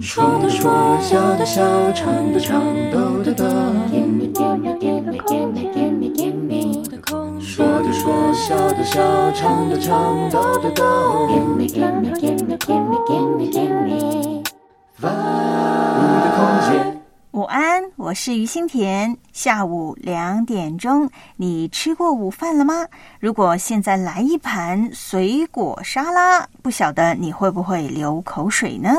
说的说，笑的笑，唱的唱，抖的抖。Gimme, gimme, gimme, gimme, gimme, gimme。说的说，笑的笑，唱的唱，抖的抖。我是于心田。下午两点钟，你吃过午饭了吗？如果现在来一盘水果沙拉，不晓得你会不会流口水呢？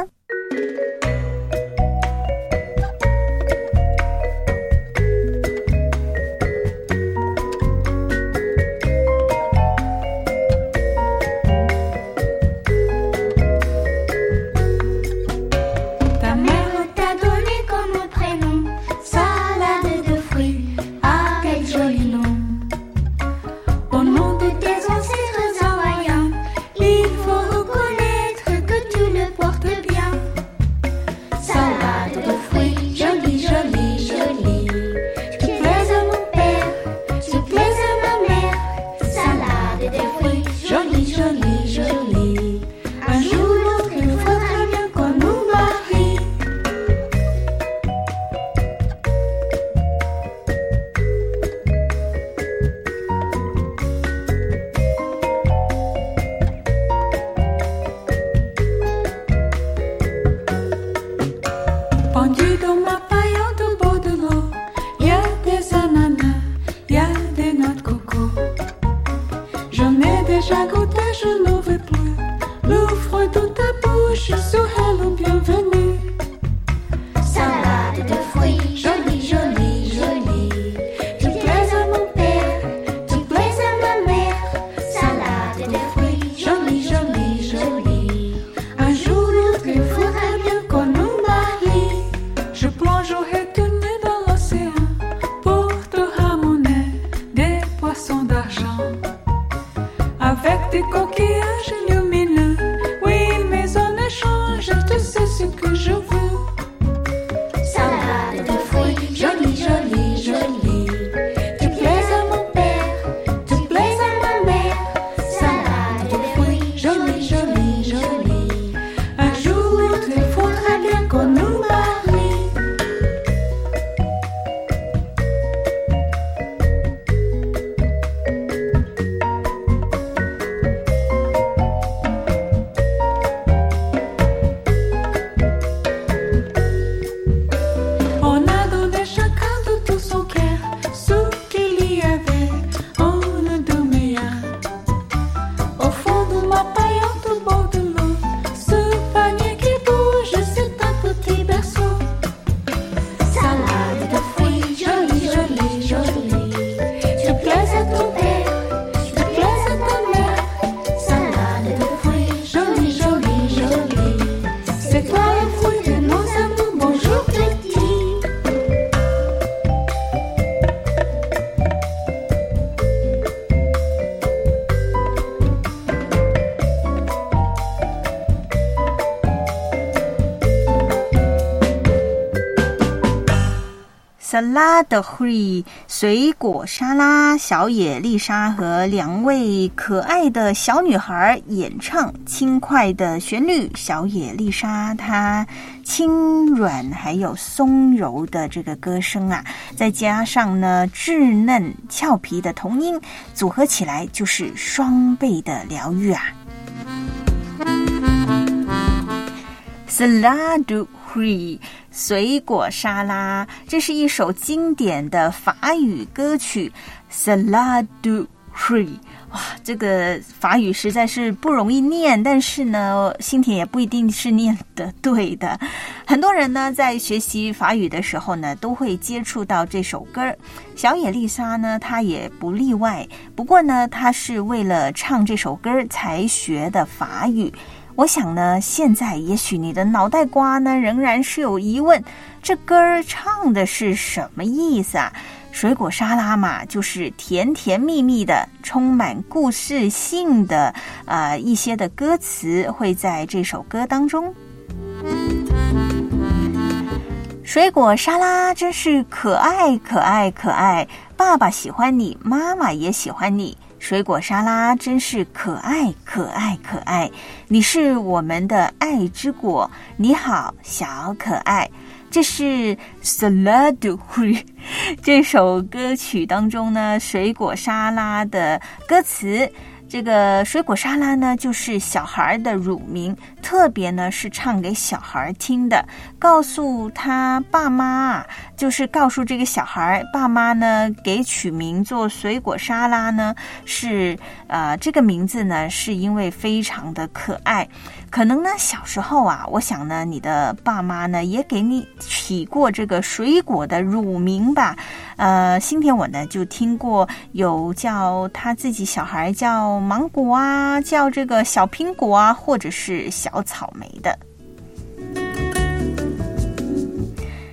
拉的会水果沙拉，小野丽莎和两位可爱的小女孩演唱轻快的旋律。小野丽莎她轻软还有松柔的这个歌声啊，再加上呢稚嫩俏皮的童音，组合起来就是双倍的疗愈啊。水果沙拉，这是一首经典的法语歌曲。Salad free，哇，这个法语实在是不容易念，但是呢，心田也不一定是念的对的。很多人呢，在学习法语的时候呢，都会接触到这首歌。小野丽莎呢，她也不例外。不过呢，她是为了唱这首歌才学的法语。我想呢，现在也许你的脑袋瓜呢仍然是有疑问，这歌儿唱的是什么意思啊？水果沙拉嘛，就是甜甜蜜蜜的，充满故事性的啊一些的歌词会在这首歌当中。水果沙拉真是可爱可爱可爱，爸爸喜欢你，妈妈也喜欢你。水果沙拉真是可爱可爱可爱，你是我们的爱之果，你好小可爱。这是 Salad 这首歌曲当中呢，水果沙拉的歌词。这个水果沙拉呢，就是小孩的乳名，特别呢是唱给小孩听的，告诉他爸妈，就是告诉这个小孩爸妈呢，给取名做水果沙拉呢，是呃这个名字呢，是因为非常的可爱。可能呢，小时候啊，我想呢，你的爸妈呢也给你起过这个水果的乳名吧。呃，今天我呢就听过有叫他自己小孩叫芒果啊，叫这个小苹果啊，或者是小草莓的。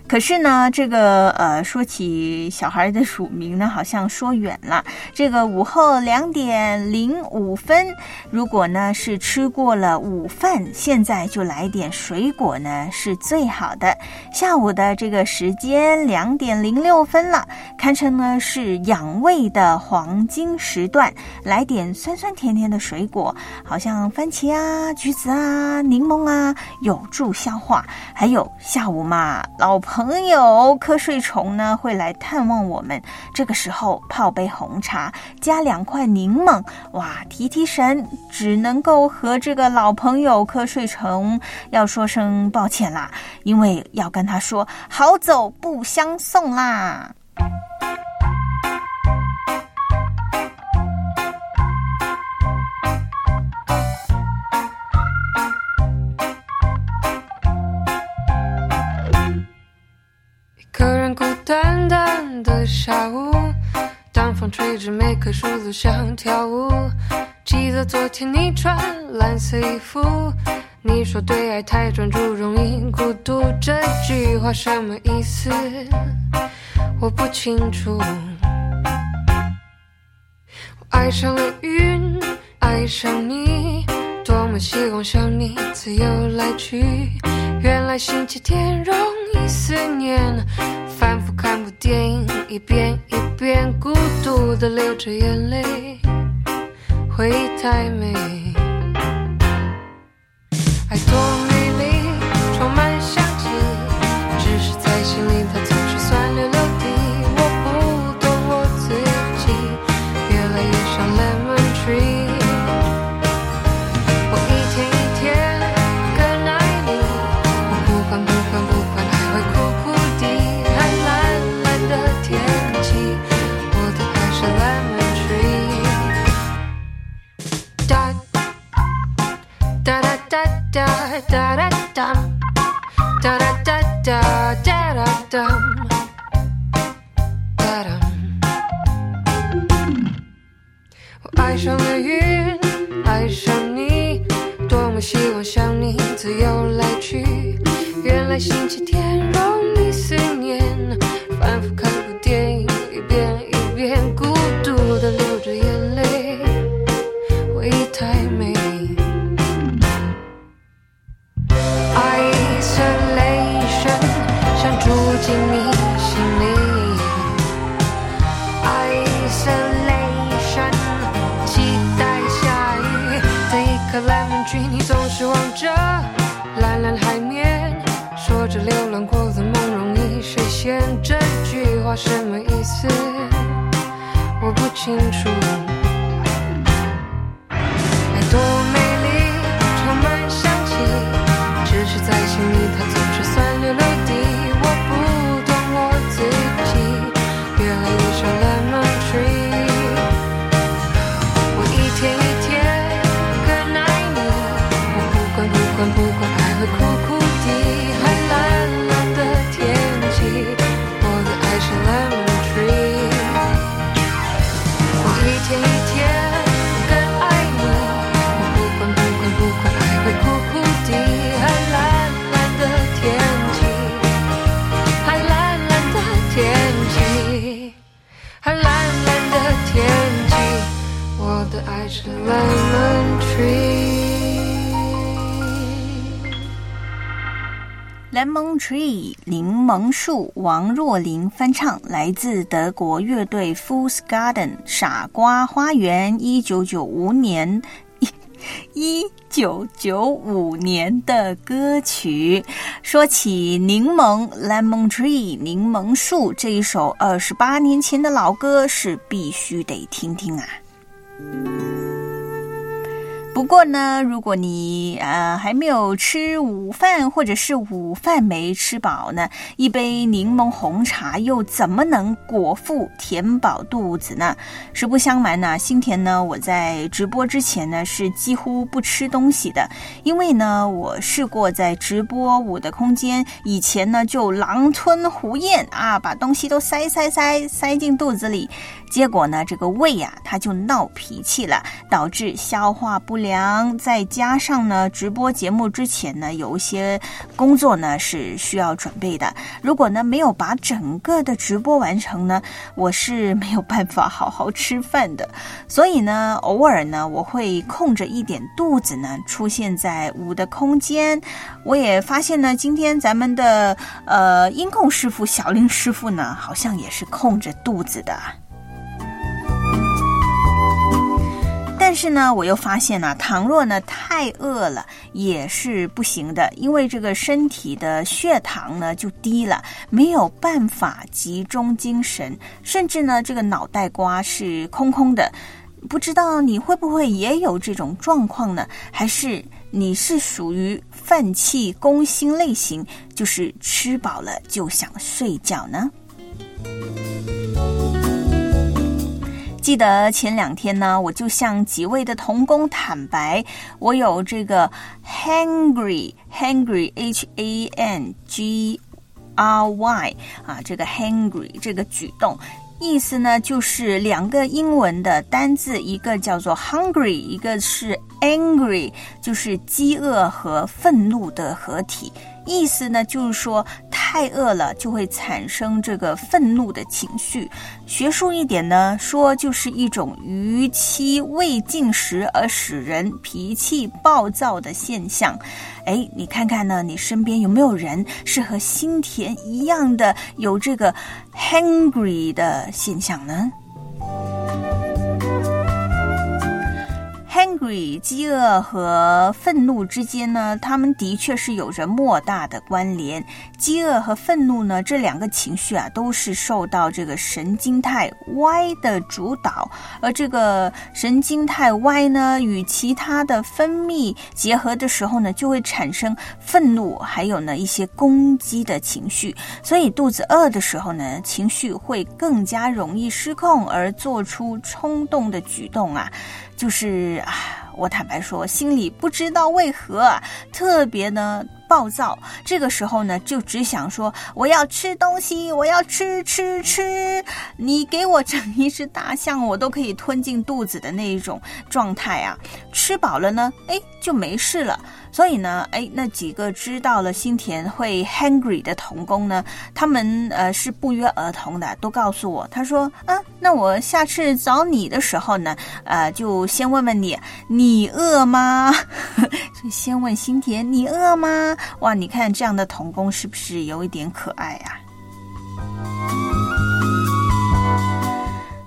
可是呢，这个呃，说起小孩的署名呢，好像说远了。这个午后两点零五分，如果呢是吃过了午饭，现在就来点水果呢，是最好的。下午的这个时间两点零六分了，堪称呢是养胃的黄金时段，来点酸酸甜甜的水果，好像番茄啊、橘子啊、柠檬啊，有助消化。还有下午嘛，老朋。朋友瞌睡虫呢会来探望我们，这个时候泡杯红茶，加两块柠檬，哇，提提神。只能够和这个老朋友瞌睡虫要说声抱歉啦，因为要跟他说好走不相送啦。下午，当风吹着每棵树都想跳舞。记得昨天你穿蓝色衣服，你说对爱太专注容易孤独，这句话什么意思？我不清楚。我爱上了云，爱上你，多么希望像你自由来去。原来星期天容易思念，反复看部电影，一遍一遍，孤独的流着眼泪，回忆太美，爱多美苦苦柠檬树，王若琳翻唱，来自德国乐队 Fool's Garden 傻瓜花园，一九九五年一 一九九五年的歌曲。说起柠檬 Lemon Tree 柠檬树这一首二十八年前的老歌，是必须得听听啊。不过呢，如果你呃还没有吃午饭，或者是午饭没吃饱呢，一杯柠檬红茶又怎么能果腹填饱肚子呢？实不相瞒呢，新田呢，我在直播之前呢是几乎不吃东西的，因为呢，我试过在直播我的空间以前呢就狼吞虎咽啊，把东西都塞塞塞塞进肚子里。结果呢，这个胃呀，它就闹脾气了，导致消化不良。再加上呢，直播节目之前呢，有一些工作呢是需要准备的。如果呢没有把整个的直播完成呢，我是没有办法好好吃饭的。所以呢，偶尔呢，我会空着一点肚子呢，出现在五的空间。我也发现呢，今天咱们的呃音控师傅小林师傅呢，好像也是空着肚子的。但是呢，我又发现呢，倘若呢太饿了也是不行的，因为这个身体的血糖呢就低了，没有办法集中精神，甚至呢这个脑袋瓜是空空的。不知道你会不会也有这种状况呢？还是你是属于饭气攻心类型，就是吃饱了就想睡觉呢？记得前两天呢，我就向几位的童工坦白，我有这个 hungry hungry h a n g r y 啊，这个 hungry 这个举动，意思呢就是两个英文的单字，一个叫做 hungry，一个是 angry，就是饥饿和愤怒的合体。意思呢，就是说太饿了就会产生这个愤怒的情绪。学术一点呢，说就是一种逾期未进食而使人脾气暴躁的现象。哎，你看看呢，你身边有没有人是和新田一样的有这个 hungry 的现象呢饥饿和愤怒之间呢，他们的确是有着莫大的关联。饥饿和愤怒呢，这两个情绪啊，都是受到这个神经肽 Y 的主导，而这个神经肽 Y 呢，与其他的分泌结合的时候呢，就会产生愤怒，还有呢一些攻击的情绪。所以肚子饿的时候呢，情绪会更加容易失控，而做出冲动的举动啊。就是啊，我坦白说，心里不知道为何，特别呢暴躁。这个时候呢，就只想说我要吃东西，我要吃吃吃。你给我整一只大象，我都可以吞进肚子的那一种状态啊。吃饱了呢，哎，就没事了。所以呢，哎，那几个知道了新田会 hungry 的童工呢，他们呃是不约而同的都告诉我，他说，啊，那我下次找你的时候呢，呃，就先问问你，你饿吗？所 以先问新田，你饿吗？哇，你看这样的童工是不是有一点可爱啊？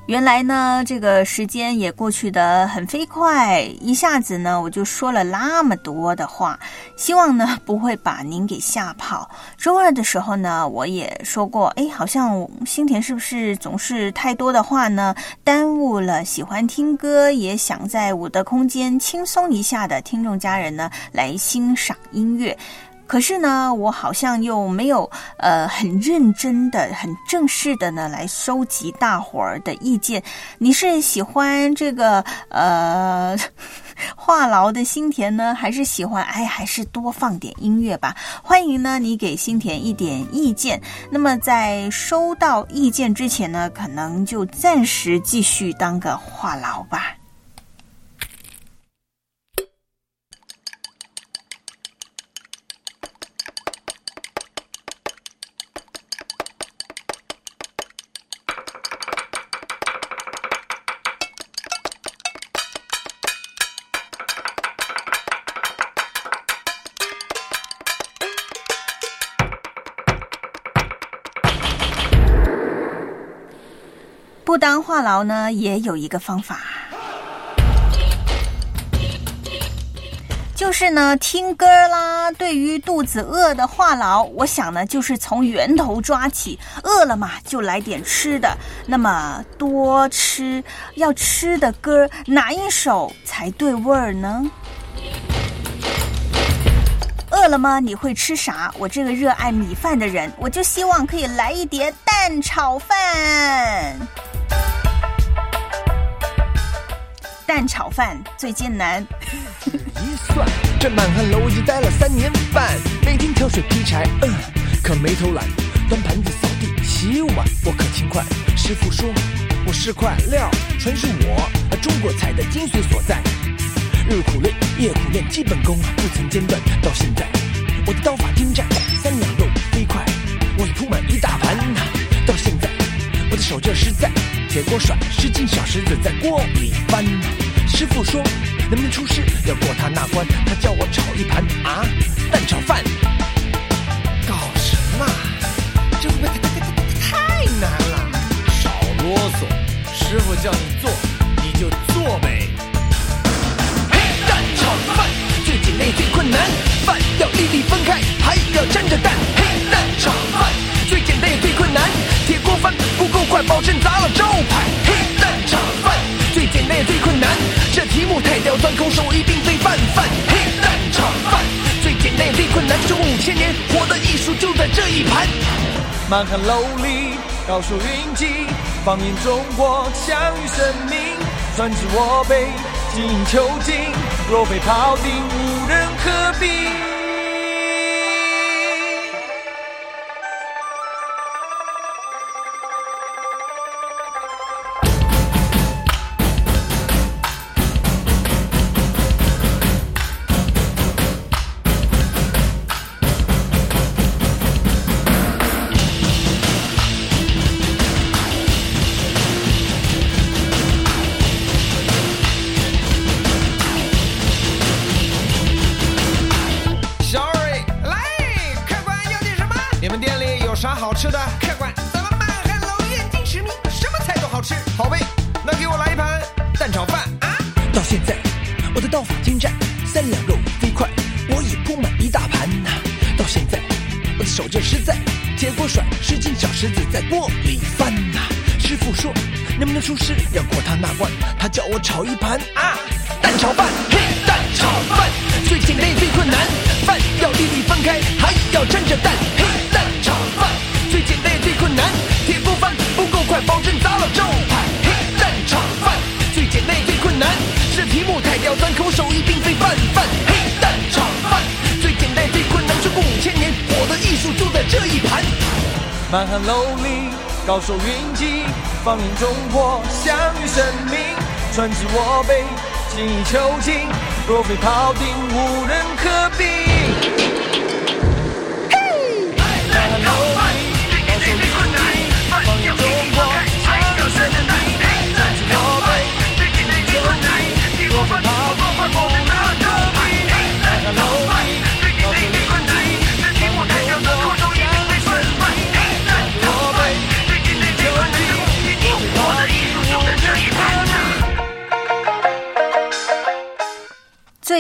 原来呢，这个时间也过去的很飞快，一下子呢，我就说了那么多的话，希望呢不会把您给吓跑。周二的时候呢，我也说过，哎，好像新田是不是总是太多的话呢，耽误了喜欢听歌也想在我的空间轻松一下的听众家人呢来欣赏音乐。可是呢，我好像又没有呃很认真的、很正式的呢来收集大伙儿的意见。你是喜欢这个呃 话痨的心田呢，还是喜欢哎还是多放点音乐吧？欢迎呢你给心田一点意见。那么在收到意见之前呢，可能就暂时继续当个话痨吧。不当话痨呢，也有一个方法。就是呢，听歌啦。对于肚子饿的话痨，我想呢，就是从源头抓起。饿了嘛，就来点吃的。那么多吃，要吃的歌哪一首才对味儿呢？饿了吗？你会吃啥？我这个热爱米饭的人，我就希望可以来一碟蛋炒饭。蛋炒饭最艰难。一算，这满汉楼已经待了三年半，每天挑水劈柴，嗯，可没偷懒，端盘子、扫地、洗碗，我可勤快。师傅说我是块料，纯是我中国菜的精髓所在。日苦练，夜苦练，基本功不曾间断，到现在我的刀法精湛，三两肉飞快，我已铺满一大盘。到现手劲实在，铁锅甩，十斤小石子在锅里翻。师傅说。能不能出师？要过他那关，他叫我炒一盘啊蛋炒饭。搞什么？这太太太难了？少啰嗦，师傅叫你做你就做呗。嘿，蛋炒饭最简单也最困难，饭要粒粒分开，还要沾着蛋。嘿，蛋炒饭最简单也最困难，铁锅翻不够快，保证砸了招牌。嘿，蛋炒饭最简单也最困难。这题目太刁钻，空手一定非泛泛。黑蛋炒饭最简单也最困难，中五千年活的艺术就在这一盘。满汉楼里高手云集，放眼中国享誉盛名。专治我辈精益求精，若非庖丁无人可比。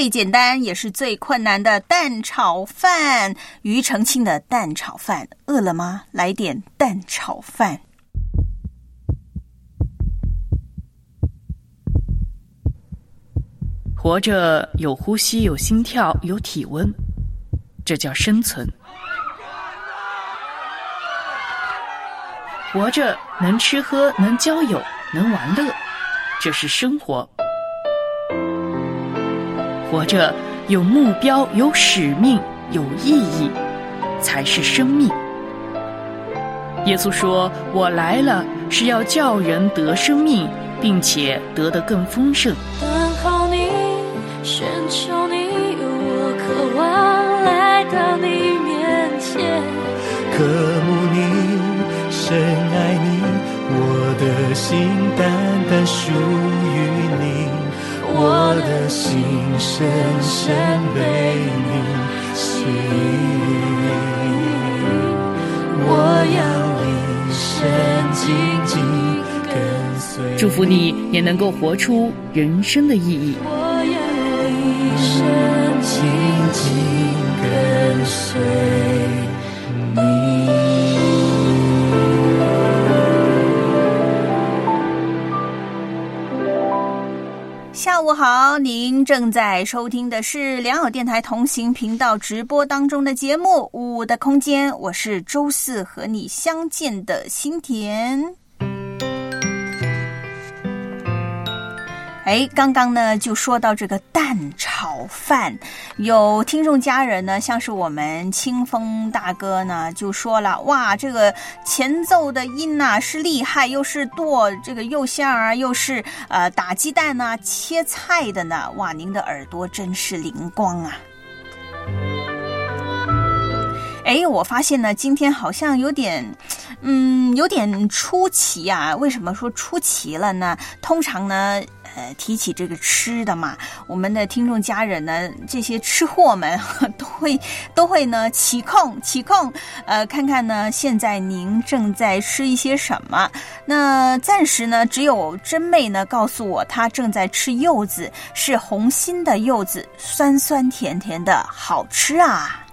简单也是最困难的蛋炒饭，庾澄庆的蛋炒饭。饿了吗？来点蛋炒饭。活着有呼吸，有心跳，有体温，这叫生存。活着能吃喝，能交友，能玩乐，这是生活。活着有目标、有使命、有意义，才是生命。耶稣说：“我来了，是要叫人得生命，并且得的更丰盛。”等候你，寻求你，我渴望来到你面前。渴慕你，深爱你，我的心单单属于你。我的心深深被你吸引，我要一生紧紧跟随。祝。福你也能够活出人生的意义。我要一生紧紧跟随下午好，您正在收听的是良友电台同行频道直播当中的节目《五的空间》，我是周四和你相见的心田。哎，刚刚呢就说到这个蛋炒饭，有听众家人呢，像是我们清风大哥呢，就说了，哇，这个前奏的音呐、是厉害，又是剁这个肉馅儿啊，又是呃打鸡蛋呐、切菜的呢，哇，您的耳朵真是灵光啊！哎，我发现呢，今天好像有点，嗯，有点出奇啊。为什么说出奇了呢？通常呢，呃，提起这个吃的嘛，我们的听众家人呢，这些吃货们都会都会呢起控起控，呃，看看呢，现在您正在吃一些什么？那暂时呢，只有真妹呢告诉我，她正在吃柚子，是红心的柚子，酸酸甜甜的，好吃啊。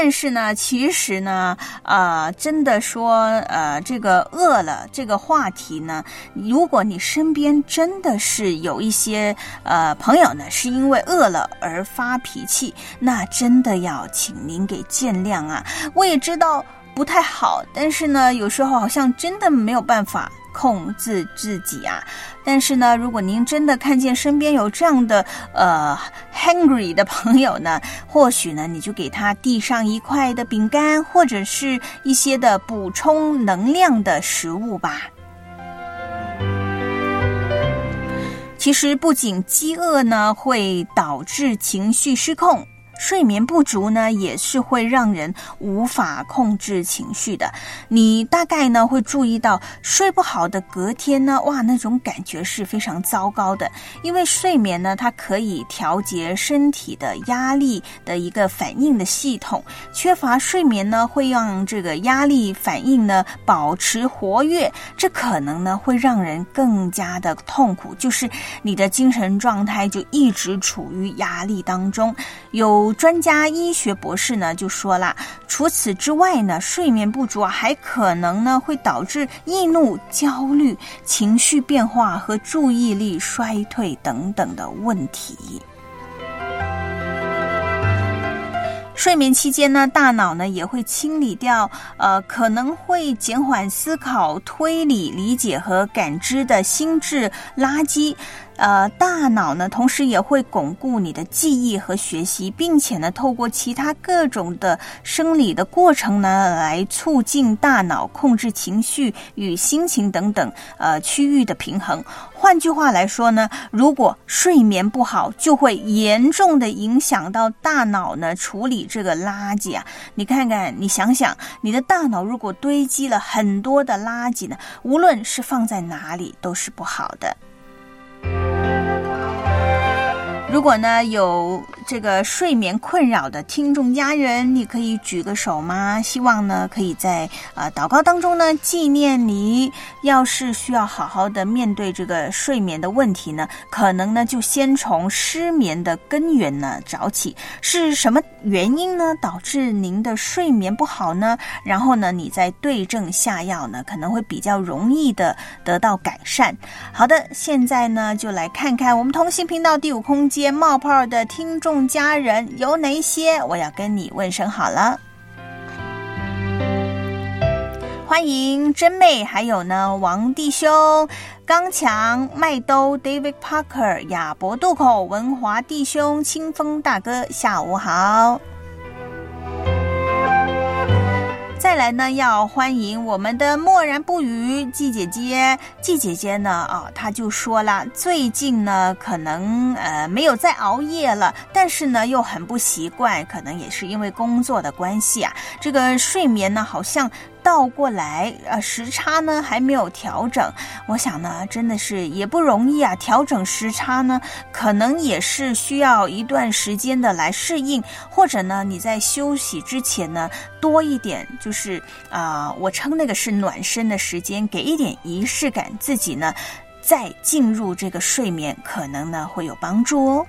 但是呢，其实呢，呃，真的说，呃，这个饿了这个话题呢，如果你身边真的是有一些呃朋友呢，是因为饿了而发脾气，那真的要请您给见谅啊。我也知道不太好，但是呢，有时候好像真的没有办法。控制自己啊！但是呢，如果您真的看见身边有这样的呃 hungry 的朋友呢，或许呢，你就给他递上一块的饼干，或者是一些的补充能量的食物吧。其实，不仅饥饿呢会导致情绪失控。睡眠不足呢，也是会让人无法控制情绪的。你大概呢会注意到，睡不好的隔天呢，哇，那种感觉是非常糟糕的。因为睡眠呢，它可以调节身体的压力的一个反应的系统。缺乏睡眠呢，会让这个压力反应呢保持活跃，这可能呢会让人更加的痛苦，就是你的精神状态就一直处于压力当中。有专家医学博士呢就说了，除此之外呢，睡眠不足，还可能呢会导致易怒、焦虑、情绪变化和注意力衰退等等的问题。睡眠期间呢，大脑呢也会清理掉呃可能会减缓思考、推理、理解和感知的心智垃圾。呃，大脑呢，同时也会巩固你的记忆和学习，并且呢，透过其他各种的生理的过程呢，来促进大脑控制情绪与心情等等呃区域的平衡。换句话来说呢，如果睡眠不好，就会严重的影响到大脑呢处理这个垃圾啊。你看看，你想想，你的大脑如果堆积了很多的垃圾呢，无论是放在哪里，都是不好的。Bye. 如果呢有这个睡眠困扰的听众家人，你可以举个手吗？希望呢可以在呃祷告当中呢纪念你。要是需要好好的面对这个睡眠的问题呢，可能呢就先从失眠的根源呢找起，是什么原因呢导致您的睡眠不好呢？然后呢你再对症下药呢，可能会比较容易的得到改善。好的，现在呢就来看看我们同心频道第五空间。冒泡的听众家人有哪些？我要跟你问声好了。欢迎真妹，还有呢王弟兄、刚强、麦兜、David Parker、亚伯渡口、文华弟兄、清风大哥，下午好。来呢，要欢迎我们的默然不语季姐姐。季姐姐呢，啊，她就说了，最近呢，可能呃没有再熬夜了，但是呢，又很不习惯，可能也是因为工作的关系啊，这个睡眠呢，好像倒过来，呃，时差呢还没有调整。我想呢，真的是也不容易啊。调整时差呢，可能也是需要一段时间的来适应，或者呢，你在休息之前呢，多一点，就是啊、我称那个是暖身的时间，给一点仪式感，自己呢，再进入这个睡眠，可能呢会有帮助哦。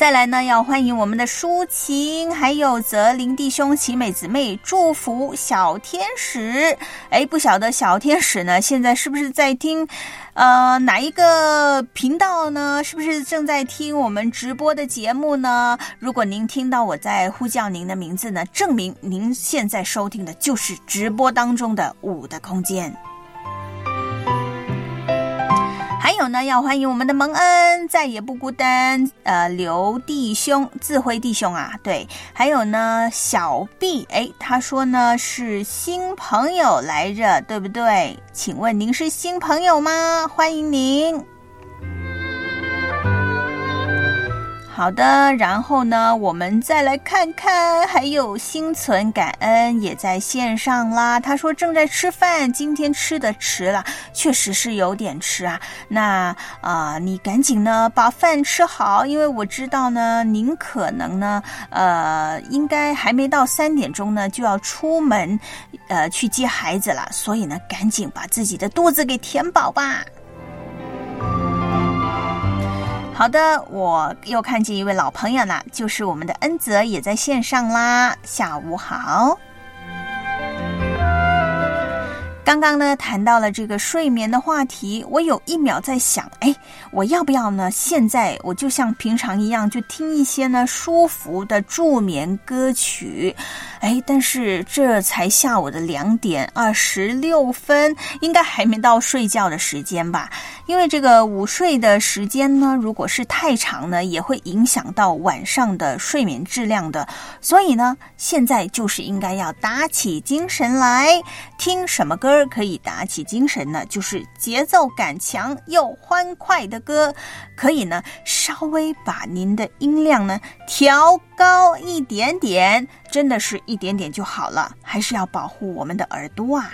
再来呢，要欢迎我们的抒情，还有泽林弟兄、奇美姊妹，祝福小天使。哎，不晓得小天使呢，现在是不是在听？呃，哪一个频道呢？是不是正在听我们直播的节目呢？如果您听到我在呼叫您的名字呢，证明您现在收听的就是直播当中的五的空间。还有呢，要欢迎我们的蒙恩，再也不孤单。呃，刘弟兄，智慧弟兄啊，对。还有呢，小 B，哎，他说呢是新朋友来着，对不对？请问您是新朋友吗？欢迎您。好的，然后呢，我们再来看看，还有心存感恩也在线上啦。他说正在吃饭，今天吃的迟了，确实是有点迟啊。那啊、你赶紧呢把饭吃好，因为我知道呢，您可能呢，呃，应该还没到三点钟呢就要出门，呃，去接孩子了，所以呢，赶紧把自己的肚子给填饱吧。好的，我又看见一位老朋友啦，就是我们的恩泽也在线上啦。下午好。刚刚呢谈到了这个睡眠的话题，我有一秒在想，哎，我要不要呢？现在我就像平常一样，就听一些呢舒服的助眠歌曲，哎，但是这才下午的两点二十六分，应该还没到睡觉的时间吧？因为这个午睡的时间呢，如果是太长呢，也会影响到晚上的睡眠质量的。所以呢，现在就是应该要打起精神来，听什么歌歌可以打起精神呢？就是节奏感强又欢快的歌，可以呢稍微把您的音量呢调高一点点，真的是一点点就好了，还是要保护我们的耳朵啊。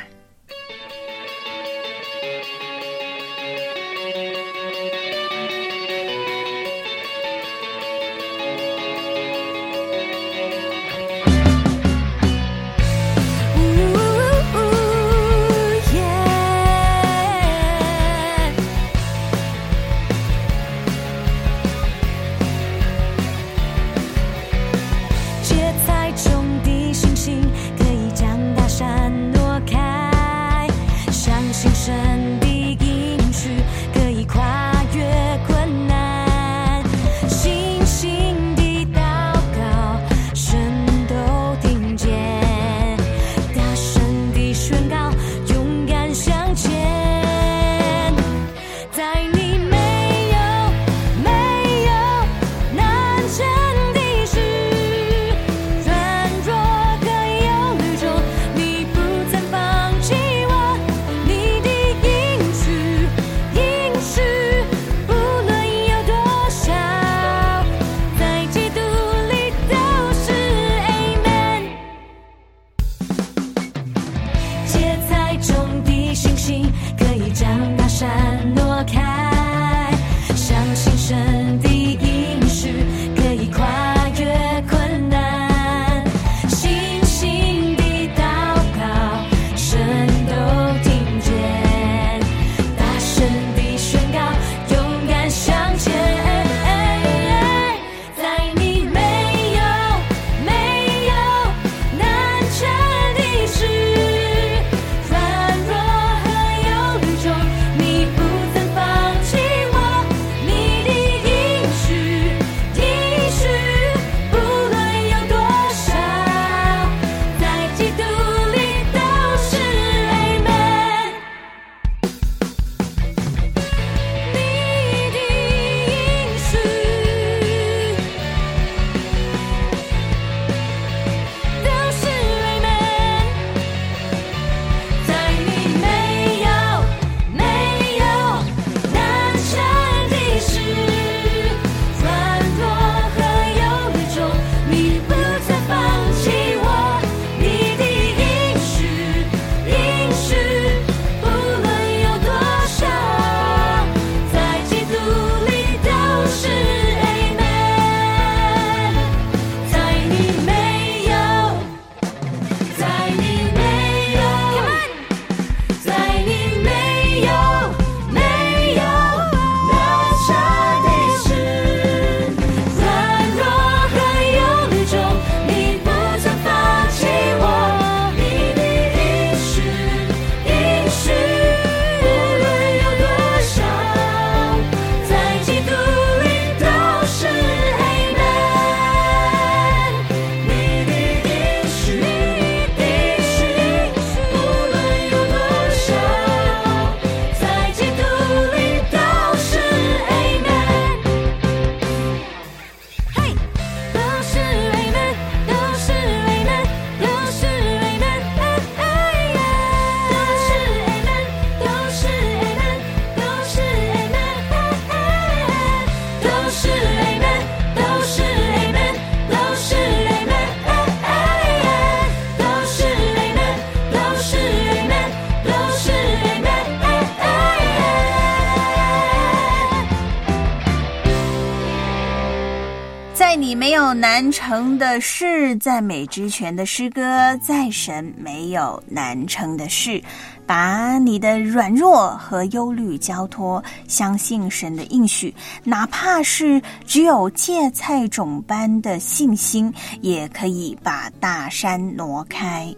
成的事，赞美之泉的诗歌，在神没有难成的事。把你的软弱和忧虑交托，相信神的应许，哪怕是只有芥菜种般的信心，也可以把大山挪开。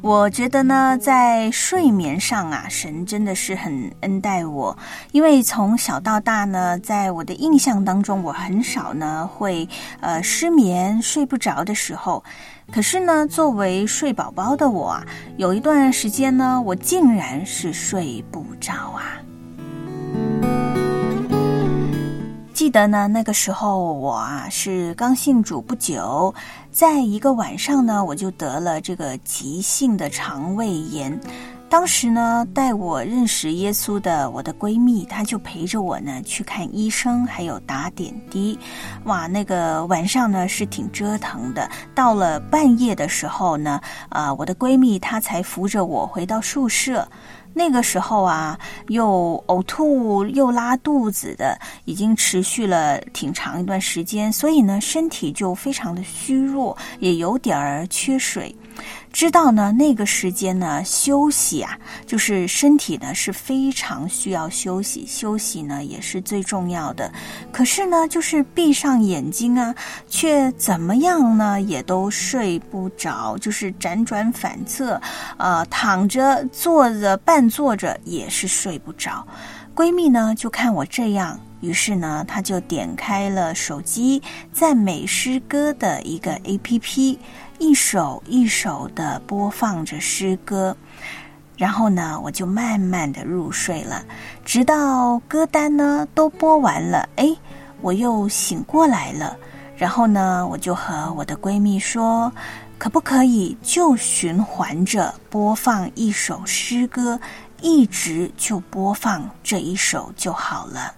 我觉得呢，在睡眠上啊，神真的是很恩待我，因为从小到大呢，在我的印象当中，我很少呢会呃失眠睡不着的时候。可是呢，作为睡宝宝的我啊，有一段时间呢，我竟然是睡不着啊。记得呢，那个时候我啊是刚信主不久，在一个晚上呢，我就得了这个急性的肠胃炎。当时呢，带我认识耶稣的我的闺蜜，她就陪着我呢去看医生，还有打点滴。哇，那个晚上呢是挺折腾的。到了半夜的时候呢，啊，我的闺蜜她才扶着我回到宿舍。那个时候啊，又呕吐又拉肚子的，已经持续了挺长一段时间，所以呢，身体就非常的虚弱，也有点儿缺水。知道呢，那个时间呢，休息啊，就是身体呢是非常需要休息，休息呢也是最重要的。可是呢，就是闭上眼睛啊，却怎么样呢，也都睡不着，就是辗转反侧，呃，躺着、坐着、半坐着也是睡不着。闺蜜呢就看我这样，于是呢，她就点开了手机赞美诗歌的一个 A P P。一首一首的播放着诗歌，然后呢，我就慢慢的入睡了，直到歌单呢都播完了，哎，我又醒过来了。然后呢，我就和我的闺蜜说，可不可以就循环着播放一首诗歌，一直就播放这一首就好了。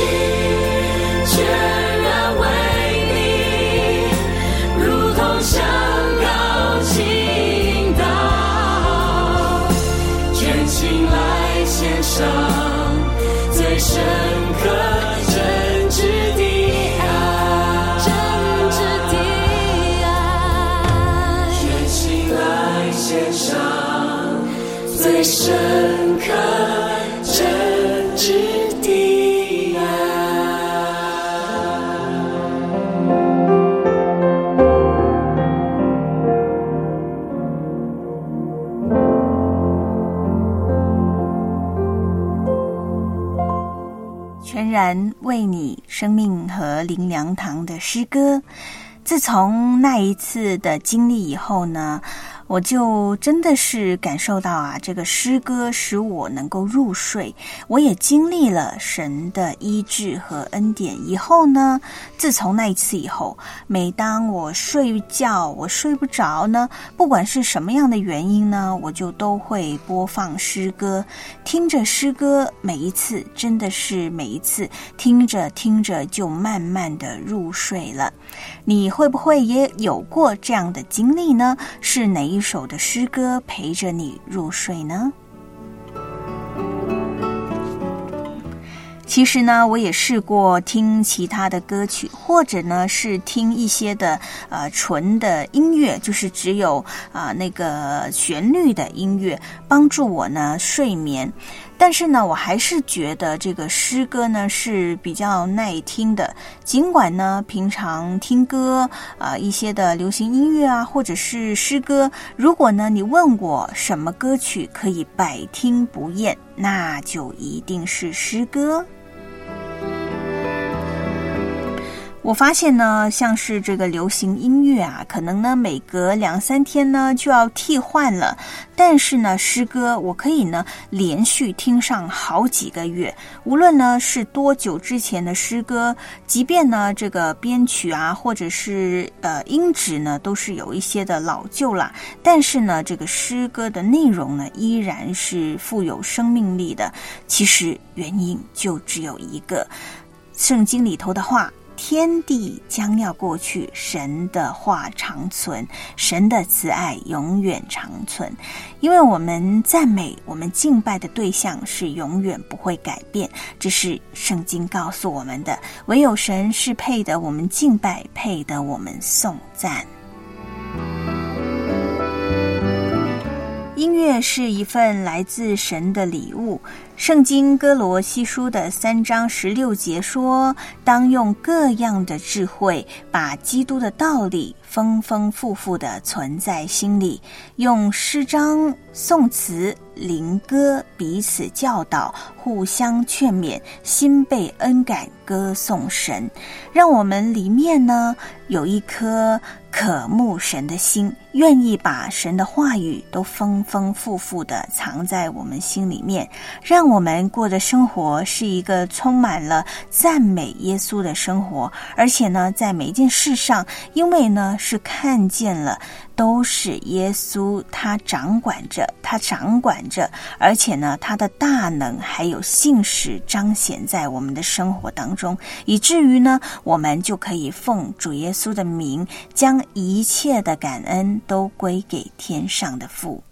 命为你生命和林良堂的诗歌。自从那一次的经历以后呢，我就真的是感受到啊，这个诗歌使我能够入睡。我也经历了神的医治和恩典以后呢，自从那一次以后，每当我睡觉我睡不着呢，不管是什么样的原因呢，我就都会播放诗歌，听着诗歌，每一次真的是每一次听着听着就慢慢的入睡了。你会不会也有过这样的经历呢？是哪一首的诗歌陪着你入睡呢？其实呢，我也试过听其他的歌曲，或者呢是听一些的呃纯的音乐，就是只有啊、那个旋律的音乐，帮助我呢睡眠。但是呢，我还是觉得这个诗歌呢是比较耐听的。尽管呢，平常听歌啊、一些的流行音乐啊，或者是诗歌，如果呢你问我什么歌曲可以百听不厌，那就一定是诗歌。我发现呢，像是这个流行音乐啊，可能呢每隔两三天呢就要替换了。但是呢，诗歌我可以呢连续听上好几个月，无论呢是多久之前的诗歌，即便呢这个编曲啊或者是呃音质呢都是有一些的老旧啦，但是呢这个诗歌的内容呢依然是富有生命力的。其实原因就只有一个，圣经里头的话。天地将要过去，神的话长存，神的慈爱永远长存。因为我们赞美、我们敬拜的对象是永远不会改变，这是圣经告诉我们的。唯有神是配得我们敬拜，配得我们颂赞。音乐是一份来自神的礼物。圣经哥罗西书的三章十六节说：“当用各样的智慧，把基督的道理丰丰富富的存在心里，用诗章、颂词、灵歌彼此教导，互相劝勉，心被恩感，歌颂神。让我们里面呢有一颗渴慕神的心，愿意把神的话语都丰丰富富的藏在我们心里面，让。”我们过的生活是一个充满了赞美耶稣的生活，而且呢，在每一件事上，因为呢是看见了，都是耶稣他掌管着他掌管着而且呢他的大能还有信使彰显在我们的生活当中以至于呢我们就可以奉主耶稣的名将一切的感恩都归给天上的父。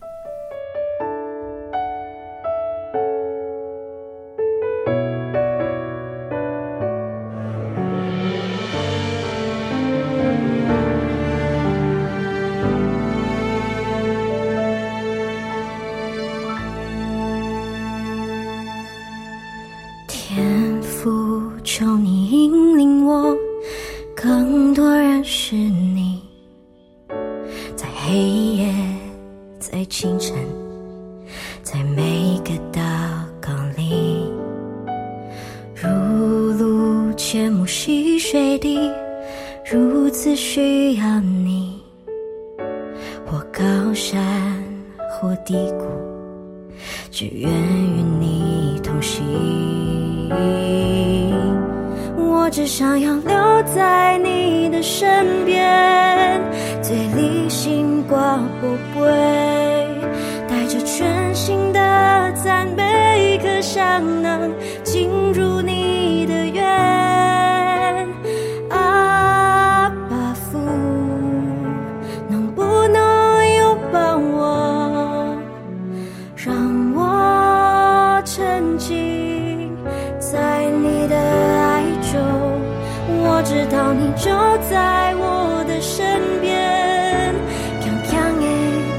知道你就在我的身边。看看诶，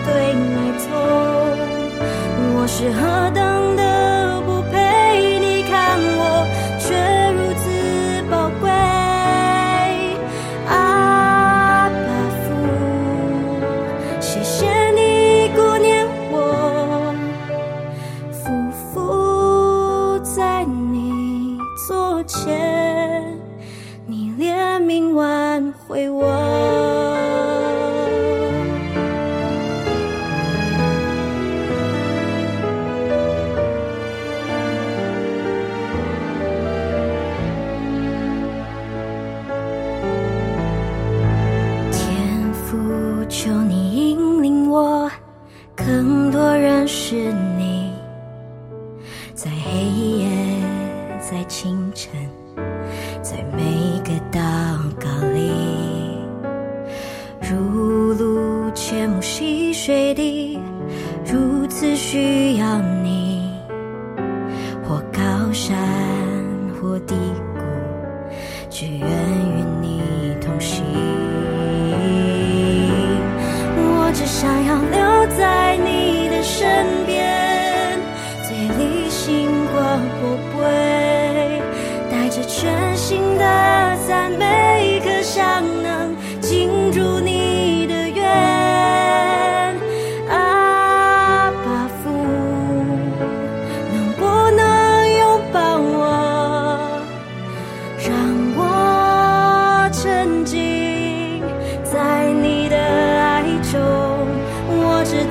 对你错，我是何？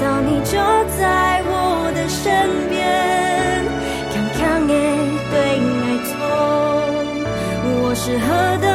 只要你就在我的身边看看爱对爱错我是喝的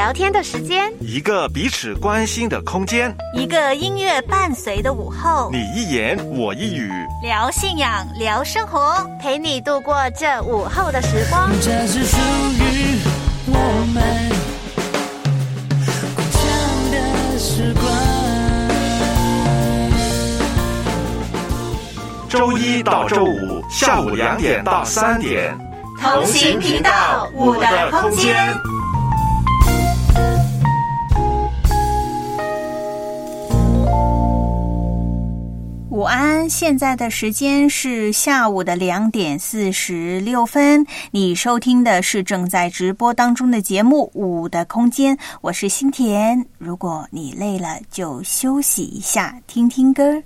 聊天的时间。一个彼此关心的空间。一个音乐伴随的午后。你一言我一语。聊信仰聊生活。陪你度过这午后的时光。这是属于我们。的时光。周一到周五下午两点到三点。同行频道我的空间。现在的时间是下午的两点四十六分你收听的是正在直播当中的节目五的空间我是新田。如果你累了就休息一下听听歌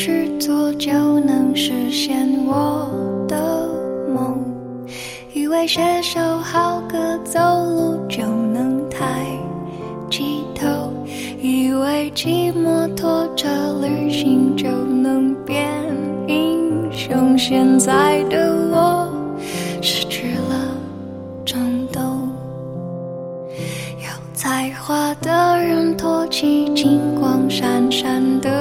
去做就能实现我的梦以为写首好歌走路就能抬起头以为骑摩托车旅行就能变英雄现在的我失去了冲动有才华的人托起金光闪闪的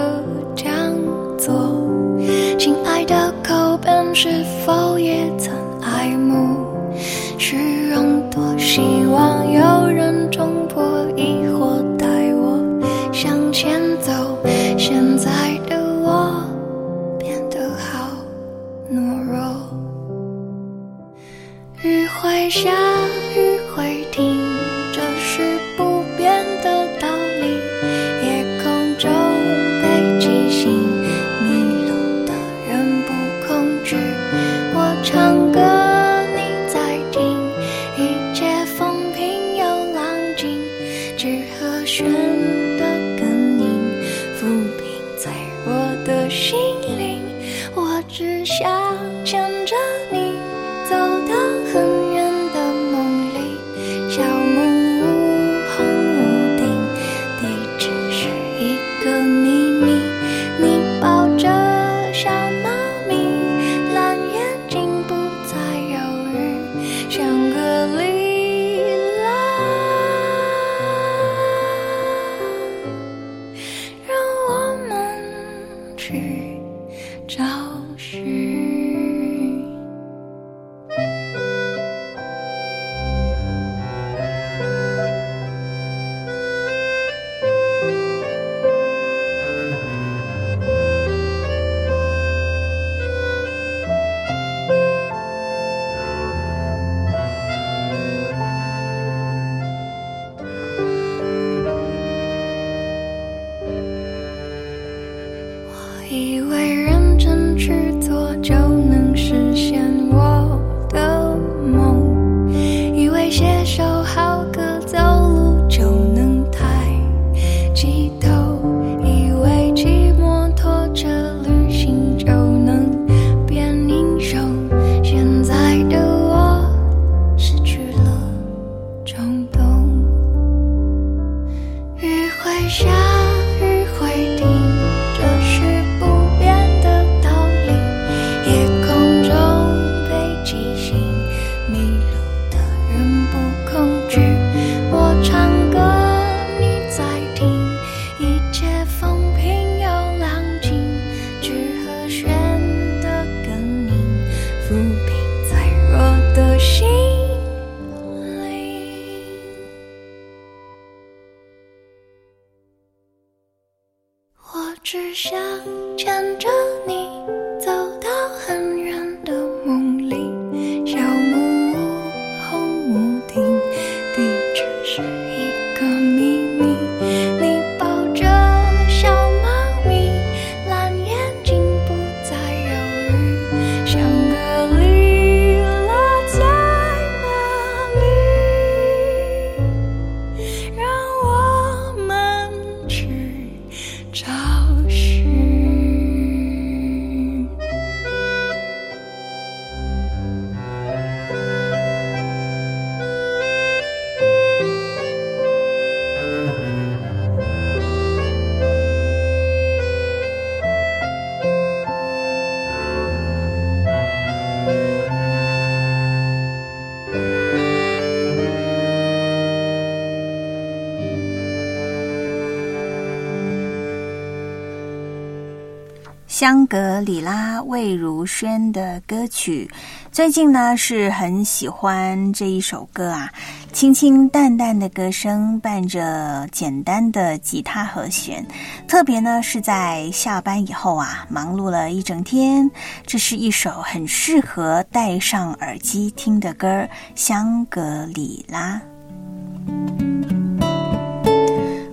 魏如萱的歌曲，最近呢是很喜欢这一首歌啊，清清淡淡的歌声伴着简单的吉他和弦，特别呢是在下班以后啊，忙碌了一整天，这是一首很适合戴上耳机听的歌《香格里拉》。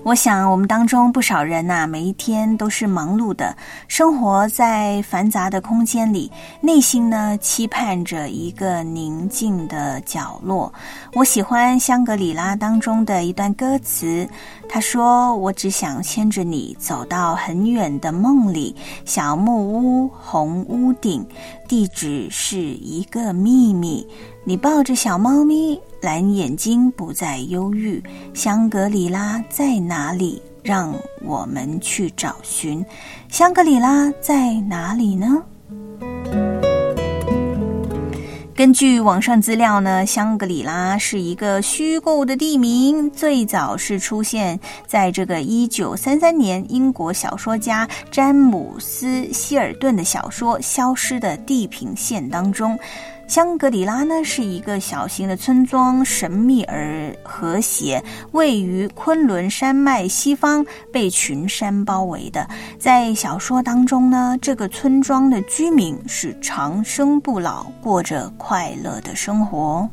我想，我们当中不少人呐、每一天都是忙碌的，生活在繁杂的空间里，内心呢期盼着一个宁静的角落。我喜欢《香格里拉》当中的一段歌词，他说：“我只想牵着你走到很远的梦里，小木屋，红屋顶，地址是一个秘密。你抱着小猫咪。”蓝眼睛不再忧郁，香格里拉在哪里？让我们去找寻。香格里拉在哪里呢？根据网上资料呢，香格里拉是一个虚构的地名，最早是出现在这个一九三三年英国小说家詹姆斯·希尔顿的小说《消失的地平线》当中。香格里拉呢是一个小型的村庄，神秘而和谐，位于昆仑山脉西方，被群山包围的。在小说当中呢，这个村庄的居民是长生不老，过着快乐的生活。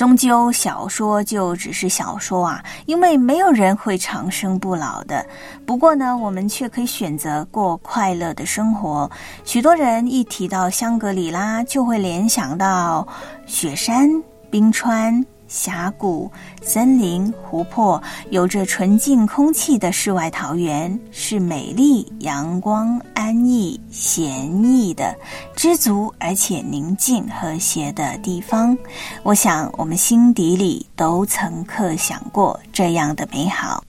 终究，小说就只是小说啊，因为没有人会长生不老的。不过呢，我们却可以选择过快乐的生活。许多人一提到香格里拉，就会联想到雪山、冰川。峡谷、森林、湖泊，有着纯净空气的世外桃源，是美丽、阳光、安逸、闲逸的、知足而且宁静和谐的地方。我想，我们心底里都曾刻想过这样的美好。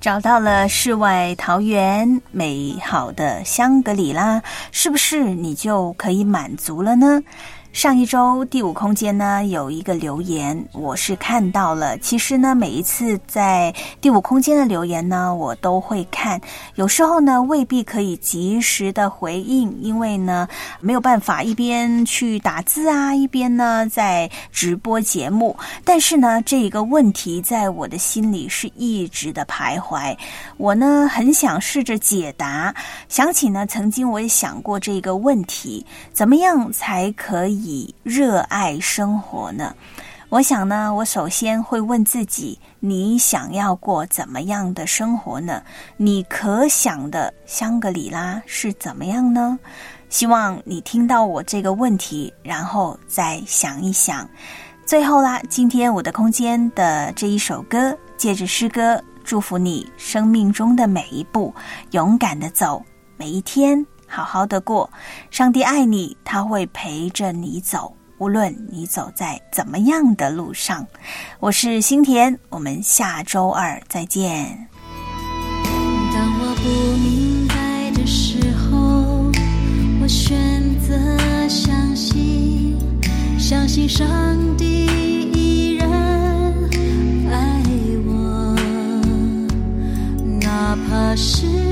找到了世外桃源，美好的香格里拉，是不是你就可以满足了呢？上一周第五空间呢有一个留言，我是看到了。其实呢，每一次在第五空间的留言呢，我都会看。有时候呢，未必可以及时的回应，因为呢没有办法一边去打字啊，一边呢在直播节目。但是呢，这一个问题在我的心里是一直的徘徊。我呢很想试着解答。想起呢，曾经我也想过这个问题：怎么样才可以？以热爱生活呢？我想呢，我首先会问自己：你想要过怎么样的生活呢？你可想的香格里拉是怎么样呢？希望你听到我这个问题，然后再想一想。最后啦，今天我的空间的这一首歌，借着诗歌祝福你生命中的每一步，勇敢的走每一天。好好的过，上帝爱你，他会陪着你走，无论你走在怎么样的路上。我是新田，我们下周二再见。当我不明白的时候，我选择相信，相信上帝依然爱我，哪怕是。